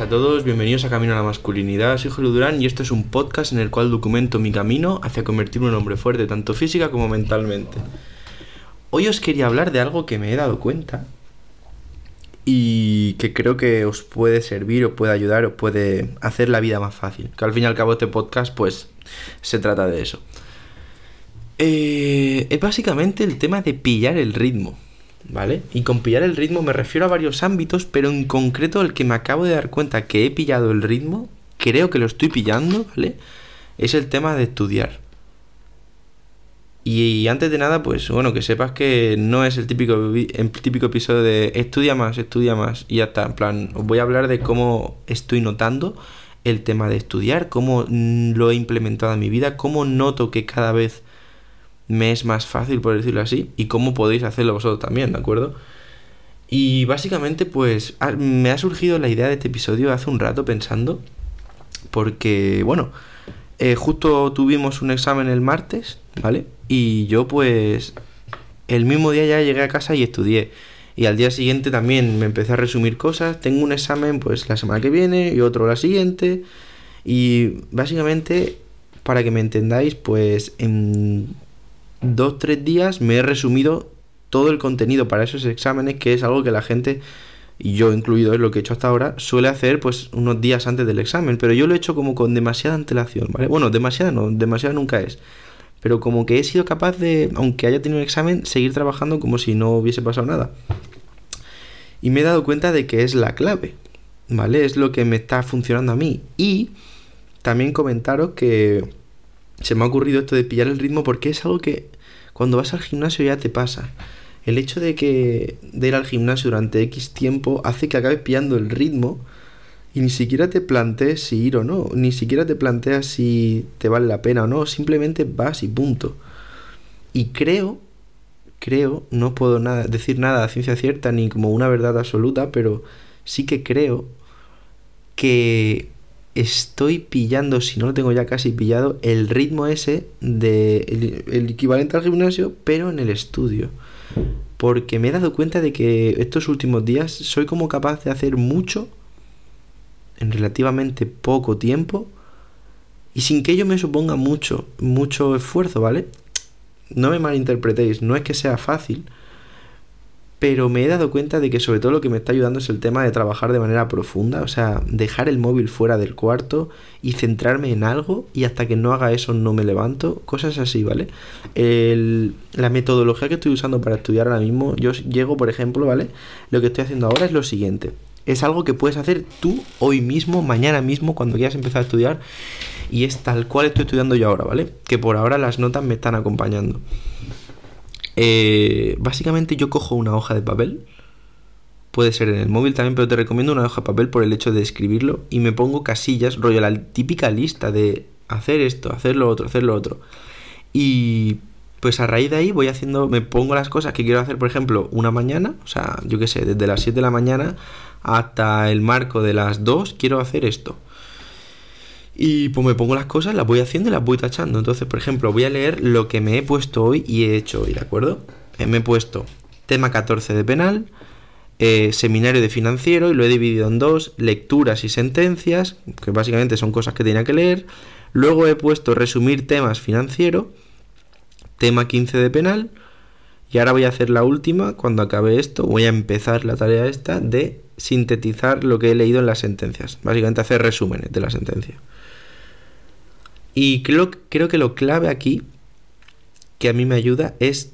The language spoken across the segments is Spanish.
a todos, bienvenidos a Camino a la Masculinidad. Soy Julio Durán y esto es un podcast en el cual documento mi camino hacia convertirme en un hombre fuerte, tanto física como mentalmente. Hoy os quería hablar de algo que me he dado cuenta y que creo que os puede servir, os puede ayudar, os puede hacer la vida más fácil. Que al fin y al cabo este podcast pues se trata de eso. Eh, es básicamente el tema de pillar el ritmo. ¿Vale? Y con pillar el ritmo me refiero a varios ámbitos, pero en concreto el que me acabo de dar cuenta que he pillado el ritmo, creo que lo estoy pillando, ¿vale? Es el tema de estudiar. Y, antes de nada, pues bueno, que sepas que no es el típico, el típico episodio de estudia más, estudia más y ya está. En plan, os voy a hablar de cómo estoy notando el tema de estudiar, cómo lo he implementado en mi vida, cómo noto que cada vez me es más fácil, por decirlo así, y cómo podéis hacerlo vosotros también, ¿de acuerdo? Y básicamente, pues, me ha surgido la idea de este episodio hace un rato pensando, porque, bueno, eh, justo tuvimos un examen el martes, ¿vale? Y yo, pues, el mismo día ya llegué a casa y estudié. Y al día siguiente también me empecé a resumir cosas. Tengo un examen, pues, la semana que viene y otro la siguiente. Y básicamente, para que me entendáis, pues, en dos, tres días me he resumido todo el contenido para esos exámenes, que es algo que la gente, y yo incluido es lo que he hecho hasta ahora, suele hacer pues unos días antes del examen, pero yo lo he hecho como con demasiada antelación, ¿vale? Bueno, demasiada no, demasiada nunca es, pero como que he sido capaz de, aunque haya tenido un examen, seguir trabajando como si no hubiese pasado nada. Y me he dado cuenta de que es la clave, ¿vale? Es lo que me está funcionando a mí. Y también comentaros que se me ha ocurrido esto de pillar el ritmo porque es algo que cuando vas al gimnasio ya te pasa. El hecho de que de ir al gimnasio durante X tiempo hace que acabes pillando el ritmo y ni siquiera te plantees si ir o no, ni siquiera te planteas si te vale la pena o no, simplemente vas y punto. Y creo, creo, no puedo nada, decir nada a ciencia cierta ni como una verdad absoluta, pero sí que creo que estoy pillando, si no lo tengo ya casi pillado, el ritmo ese de el, equivalente al gimnasio, pero en el estudio. Porque me he dado cuenta de que estos últimos días soy como capaz de hacer mucho en relativamente poco tiempo y sin que ello me suponga mucho, mucho esfuerzo, ¿vale? No me malinterpretéis, no es que sea fácil, pero me he dado cuenta de que sobre todo lo que me está ayudando es el tema de trabajar de manera profunda, o sea, dejar el móvil fuera del cuarto y centrarme en algo y hasta que no haga eso no me levanto, cosas así, ¿vale? la metodología que estoy usando para estudiar ahora mismo, yo llego, por ejemplo, ¿vale? Lo que estoy haciendo ahora es lo siguiente, es algo que puedes hacer tú hoy mismo, mañana mismo, cuando quieras empezar a estudiar y es tal cual estoy estudiando yo ahora, ¿vale? Que por ahora las notas me están acompañando. Eh, básicamente yo cojo una hoja de papel, puede ser en el móvil también, pero te recomiendo una hoja de papel por el hecho de escribirlo y me pongo casillas, rollo la típica lista de hacer esto, hacer lo otro, hacer lo otro. Y pues a raíz de ahí voy haciendo, me pongo las cosas que quiero hacer, por ejemplo, una mañana, o sea, yo qué sé, desde las 7 de la mañana hasta el marco de las 2 quiero hacer esto. Y pues me pongo las cosas, las voy haciendo y las voy tachando. Entonces, por ejemplo, voy a leer lo que me he puesto hoy y he hecho hoy, ¿de acuerdo? Eh, me he puesto tema 14 de penal, eh, seminario de financiero y lo he dividido en dos, lecturas y sentencias, que básicamente son cosas que tenía que leer. Luego he puesto resumir temas financiero, tema 15 de penal. Y ahora voy a hacer la última, cuando acabe esto, voy a empezar la tarea esta de sintetizar lo que he leído en las sentencias. Básicamente hacer resúmenes de la sentencia. Y creo, creo que lo clave aquí, que a mí me ayuda, es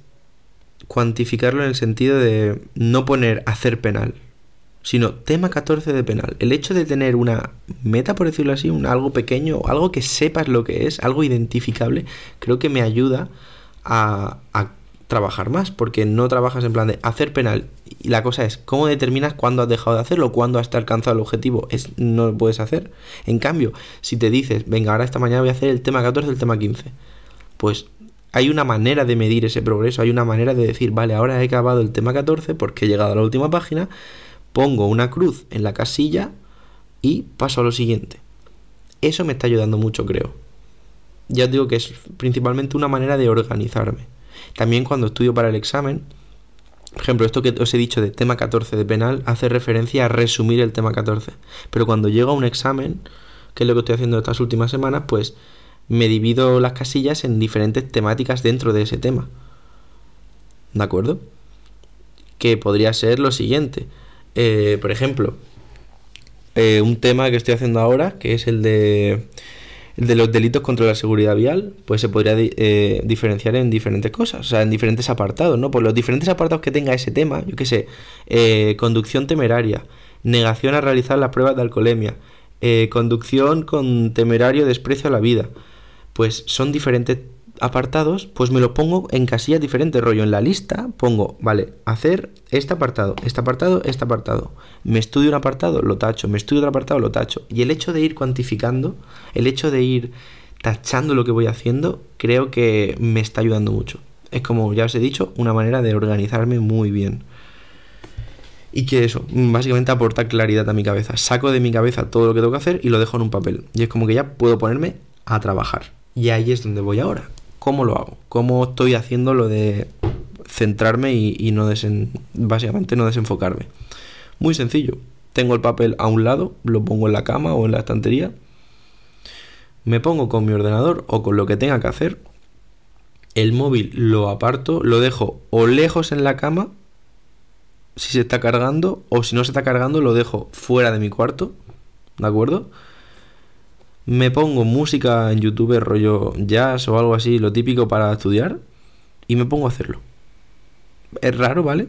cuantificarlo en el sentido de no poner hacer penal, sino tema 14 de penal. El hecho de tener una meta, por decirlo así, un algo pequeño, algo que sepas lo que es, algo identificable, creo que me ayuda a, a trabajar más, porque no trabajas en plan de hacer penal. Y la cosa es, ¿cómo determinas cuándo has dejado de hacerlo? ¿Cuándo has alcanzado el objetivo? Es, no lo puedes hacer. En cambio, si te dices, venga, ahora esta mañana voy a hacer el tema 14 el tema 15, pues hay una manera de medir ese progreso, hay una manera de decir, vale, ahora he acabado el tema 14 porque he llegado a la última página, pongo una cruz en la casilla y paso a lo siguiente. Eso me está ayudando mucho, creo. Ya os digo que es principalmente una manera de organizarme. También cuando estudio para el examen, Por ejemplo, esto que os he dicho de tema 14 de penal hace referencia a resumir el tema 14. Pero cuando llego a un examen, que es lo que estoy haciendo estas últimas semanas, pues me divido las casillas en diferentes temáticas dentro de ese tema. ¿De acuerdo? Que podría ser lo siguiente. Eh, por ejemplo, eh, un tema que estoy haciendo ahora, que es el de, de los delitos contra la seguridad vial, pues se podría eh, diferenciar en diferentes cosas, o sea, en diferentes apartados, ¿no? Por los diferentes apartados que tenga ese tema, yo qué sé, conducción temeraria, negación a realizar las pruebas de alcoholemia, conducción con temerario desprecio a la vida, pues son diferentes apartados, pues me lo pongo en casillas diferentes, rollo en la lista, pongo, vale, hacer este apartado, este apartado, este apartado. Me estudio un apartado, lo tacho, me estudio otro apartado, lo tacho. Y el hecho de ir cuantificando, el hecho de ir tachando lo que voy haciendo, creo que me está ayudando mucho. Es como ya os he dicho, una manera de organizarme muy bien. Y que eso, básicamente aporta claridad a mi cabeza. Saco de mi cabeza todo lo que tengo que hacer y lo dejo en un papel. Y es como que ya puedo ponerme a trabajar. Y ahí es donde voy ahora. ¿Cómo lo hago? ¿Cómo estoy haciendo lo de centrarme y, no básicamente no desenfocarme? Muy sencillo. Tengo el papel a un lado, lo pongo en la cama o en la estantería. Me pongo con mi ordenador o con lo que tenga que hacer. El móvil lo aparto, lo dejo o lejos en la cama si se está cargando o si no se está cargando lo dejo fuera de mi cuarto. ¿De acuerdo? Me pongo música en YouTube, rollo jazz o algo así, lo típico para estudiar, y me pongo a hacerlo. Es raro, ¿vale?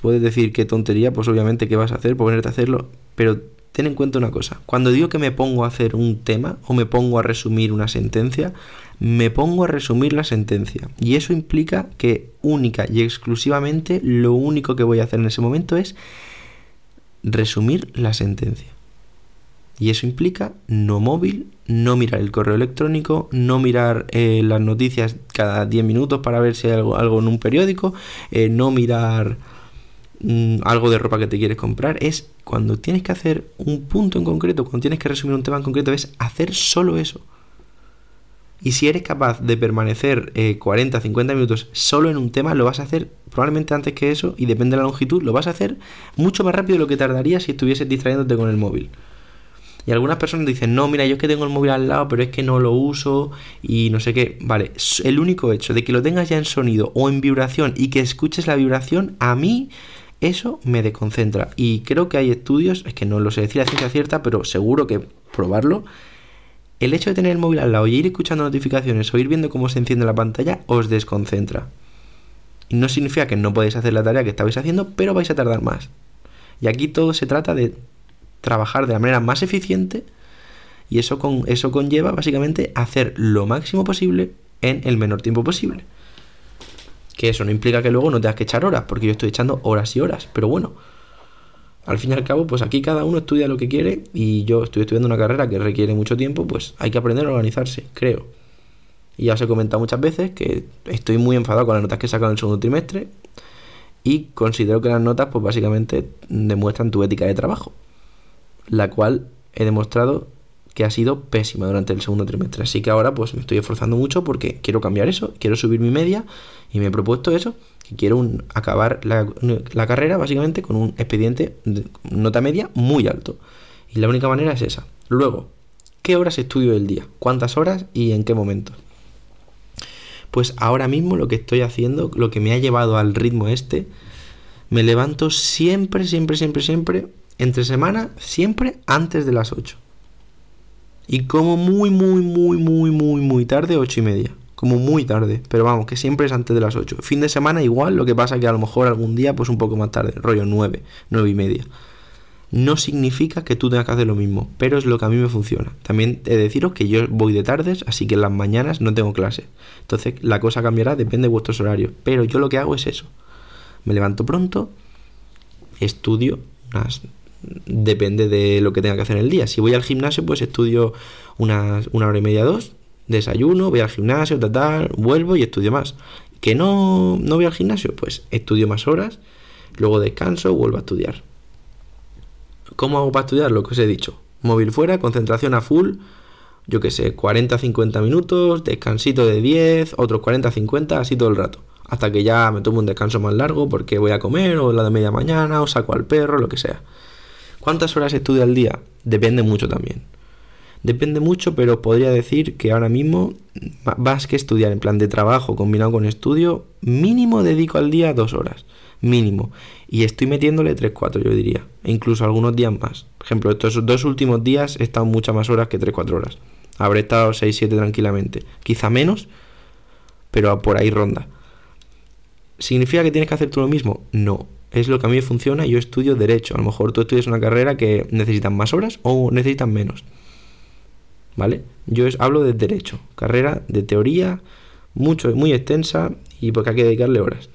Puedes decir qué tontería, pues obviamente qué vas a hacer, ponerte a hacerlo, pero ten en cuenta una cosa, cuando digo que me pongo a hacer un tema o me pongo a resumir una sentencia, me pongo a resumir la sentencia. Y eso implica que única y exclusivamente lo único que voy a hacer en ese momento es resumir la sentencia. Y eso implica no móvil, no mirar el correo electrónico, no mirar eh, las noticias cada 10 minutos para ver si hay algo, en un periódico, eh, no mirar mm, algo de ropa que te quieres comprar. Es cuando tienes que hacer un punto en concreto, cuando tienes que resumir un tema en concreto, es hacer solo eso. Y si eres capaz de permanecer 40, eh, 50 minutos solo en un tema, lo vas a hacer probablemente antes que eso, y depende de la longitud, lo vas a hacer mucho más rápido de lo que tardaría si estuvieses distrayéndote con el móvil. Y algunas personas dicen, no, mira, yo es que tengo el móvil al lado, pero es que no lo uso y no sé qué. Vale, el único hecho de que lo tengas ya en sonido o en vibración y que escuches la vibración, a mí eso me desconcentra. Y creo que hay estudios, es que no lo sé decir a ciencia cierta, pero seguro que probarlo. El hecho de tener el móvil al lado y ir escuchando notificaciones o ir viendo cómo se enciende la pantalla os desconcentra. No significa que no podéis hacer la tarea que estabais haciendo, pero vais a tardar más. Y aquí todo se trata de trabajar de la manera más eficiente y eso, con, eso conlleva básicamente hacer lo máximo posible en el menor tiempo posible. Que eso no implica que luego no tengas que echar horas, porque yo estoy echando horas y horas, pero bueno, al fin y al cabo, pues aquí cada uno estudia lo que quiere y yo estoy estudiando una carrera que requiere mucho tiempo, pues hay que aprender a organizarse, creo. Y ya os he comentado muchas veces que estoy muy enfadado con las notas que he sacado en el segundo trimestre y considero que las notas pues básicamente demuestran tu ética de trabajo la cual he demostrado que ha sido pésima durante el segundo trimestre. Así que ahora pues me estoy esforzando mucho porque quiero cambiar eso, quiero subir mi media y me he propuesto eso, que quiero acabar la, carrera básicamente con un expediente de nota media muy alto. Y la única manera es esa. Luego, ¿qué horas estudio del día? ¿Cuántas horas y en qué momento? Pues ahora mismo lo que estoy haciendo, lo que me ha llevado al ritmo este, me levanto siempre, siempre, siempre, siempre entre semana, siempre antes de las 8. Y como muy, muy, muy, muy, muy, muy tarde, 8 y media. Como muy tarde, pero vamos, que siempre es antes de las 8. Fin de semana igual, lo que pasa que a lo mejor algún día pues un poco más tarde, rollo 9, 9 y media. No significa que tú tengas que hacer lo mismo, pero es lo que a mí me funciona. También he de deciros que yo voy de tardes, así que en las mañanas no tengo clase. Entonces la cosa cambiará, depende de vuestros horarios. Pero yo lo que hago es eso. Me levanto pronto, estudio unas depende de lo que tenga que hacer en el día. Si voy al gimnasio, pues estudio una, hora y media, dos, desayuno, voy al gimnasio, tal, tal, vuelvo y estudio más. Que no, no voy al gimnasio, pues estudio más horas, luego descanso, vuelvo a estudiar. ¿Cómo hago para estudiar? Lo que os he dicho. Móvil fuera, concentración a full, yo que sé, 40-50 minutos, descansito de 10, otros 40-50, así todo el rato. hasta que ya me tomo un descanso más largo porque voy a comer o la de media mañana o saco al perro, lo que sea. ¿Cuántas horas estudio al día? Depende mucho también. Depende mucho, pero podría decir que ahora mismo, más que estudiar en plan de trabajo combinado con estudio, mínimo dedico al día dos horas. Mínimo. Y estoy metiéndole 3-4, yo diría. E incluso algunos días más. Por ejemplo, estos dos últimos días he estado muchas más horas que 3-4 horas. Habré estado 6-7 tranquilamente. Quizá menos, pero por ahí ronda. ¿Significa que tienes que hacer tú lo mismo? No. Es lo que a mí me funciona. Yo estudio Derecho. A lo mejor tú estudias una carrera que necesitan más horas o necesitan menos. ¿vale? Yo hablo de derecho, carrera de teoría mucho, muy extensa y porque hay que dedicarle horas.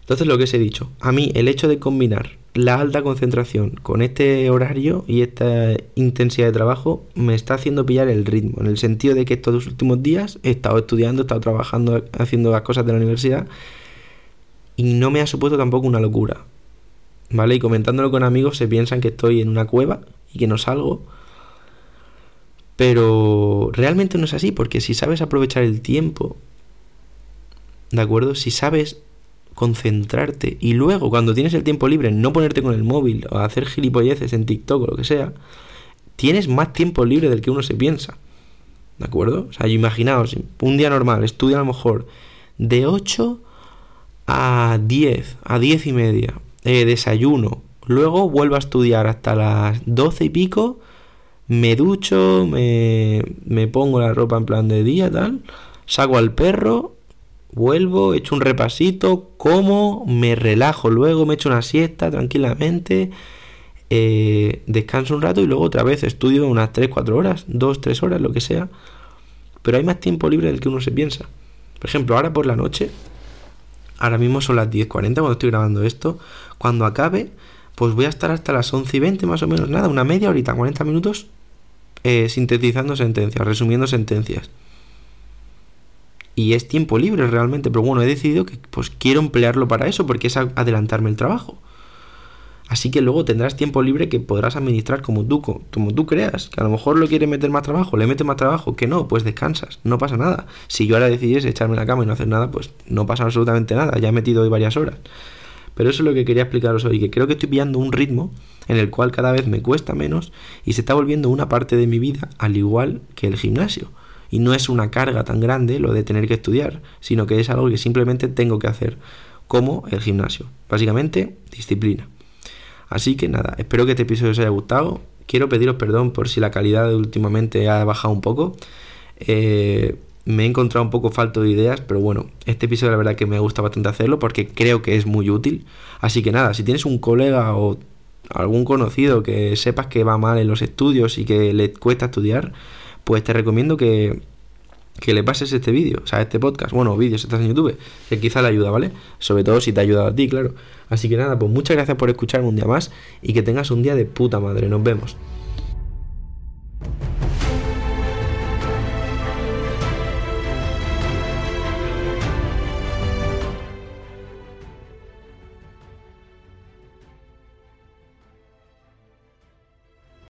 Entonces lo que os he dicho, a mí el hecho de combinar la alta concentración con este horario y esta intensidad de trabajo me está haciendo pillar el ritmo, en el sentido de que estos últimos días he estado estudiando, he estado trabajando, haciendo las cosas de la universidad y no me ha supuesto tampoco una locura. ¿Vale? Y comentándolo con amigos se piensan que estoy en una cueva y que no salgo pero realmente no es así, porque si sabes aprovechar el tiempo, ¿de acuerdo? Si sabes concentrarte y luego cuando tienes el tiempo libre no ponerte con el móvil o hacer gilipolleces en TikTok o lo que sea, tienes más tiempo libre del que uno se piensa. ¿De acuerdo? O sea, imaginaos, un día normal, estudia a lo mejor de 8 a 10, a 10 y media, eh, desayuno, luego vuelvo a estudiar hasta las 12 y pico, me ducho, me, me pongo la ropa en plan de día, tal, saco al perro, vuelvo, echo un repasito, como, me relajo luego, me echo una siesta tranquilamente, eh, descanso un rato y luego otra vez estudio unas 3-4 horas, 2-3 horas, lo que sea. Pero hay más tiempo libre del que uno se piensa. Por ejemplo, ahora por la noche, ahora mismo son las 10.40 cuando estoy grabando esto, cuando acabe, pues voy a estar hasta las 11 y 20 más o menos, nada, una media horita, 40 minutos eh, sintetizando sentencias, resumiendo sentencias. Y es tiempo libre realmente, pero bueno, he decidido que pues quiero emplearlo para eso porque es adelantarme el trabajo. Así que luego tendrás tiempo libre que podrás administrar como tú, como tú creas. Que a lo mejor lo quieres meter más trabajo, le metes más trabajo, que no, pues descansas, no pasa nada. Si yo ahora decidiese echarme la cama y no hacer nada, pues no pasa absolutamente nada, ya he metido hoy varias horas. Pero eso es lo que quería explicaros hoy, que creo que estoy pillando un ritmo en el cual cada vez me cuesta menos y se está volviendo una parte de mi vida al igual que el gimnasio. Y no es una carga tan grande lo de tener que estudiar, sino que es algo que simplemente tengo que hacer, como el gimnasio. Básicamente, disciplina. Así que nada, espero que este episodio os haya gustado. Quiero pediros perdón por si la calidad últimamente ha bajado un poco. Eh, me he encontrado un poco falto de ideas, pero bueno, este episodio la verdad que me gusta bastante hacerlo porque creo que es muy útil. Así que nada, si tienes un colega o algún conocido que sepas que va mal en los estudios y que le cuesta estudiar, pues te recomiendo que, que le pases este vídeo, o sea, este podcast, bueno, vídeos, estás en YouTube, que quizá le ayuda, ¿vale? Sobre todo si te ha ayudado a ti, claro. Así que nada, pues muchas gracias por escucharme un día más y que tengas un día de puta madre. Nos vemos.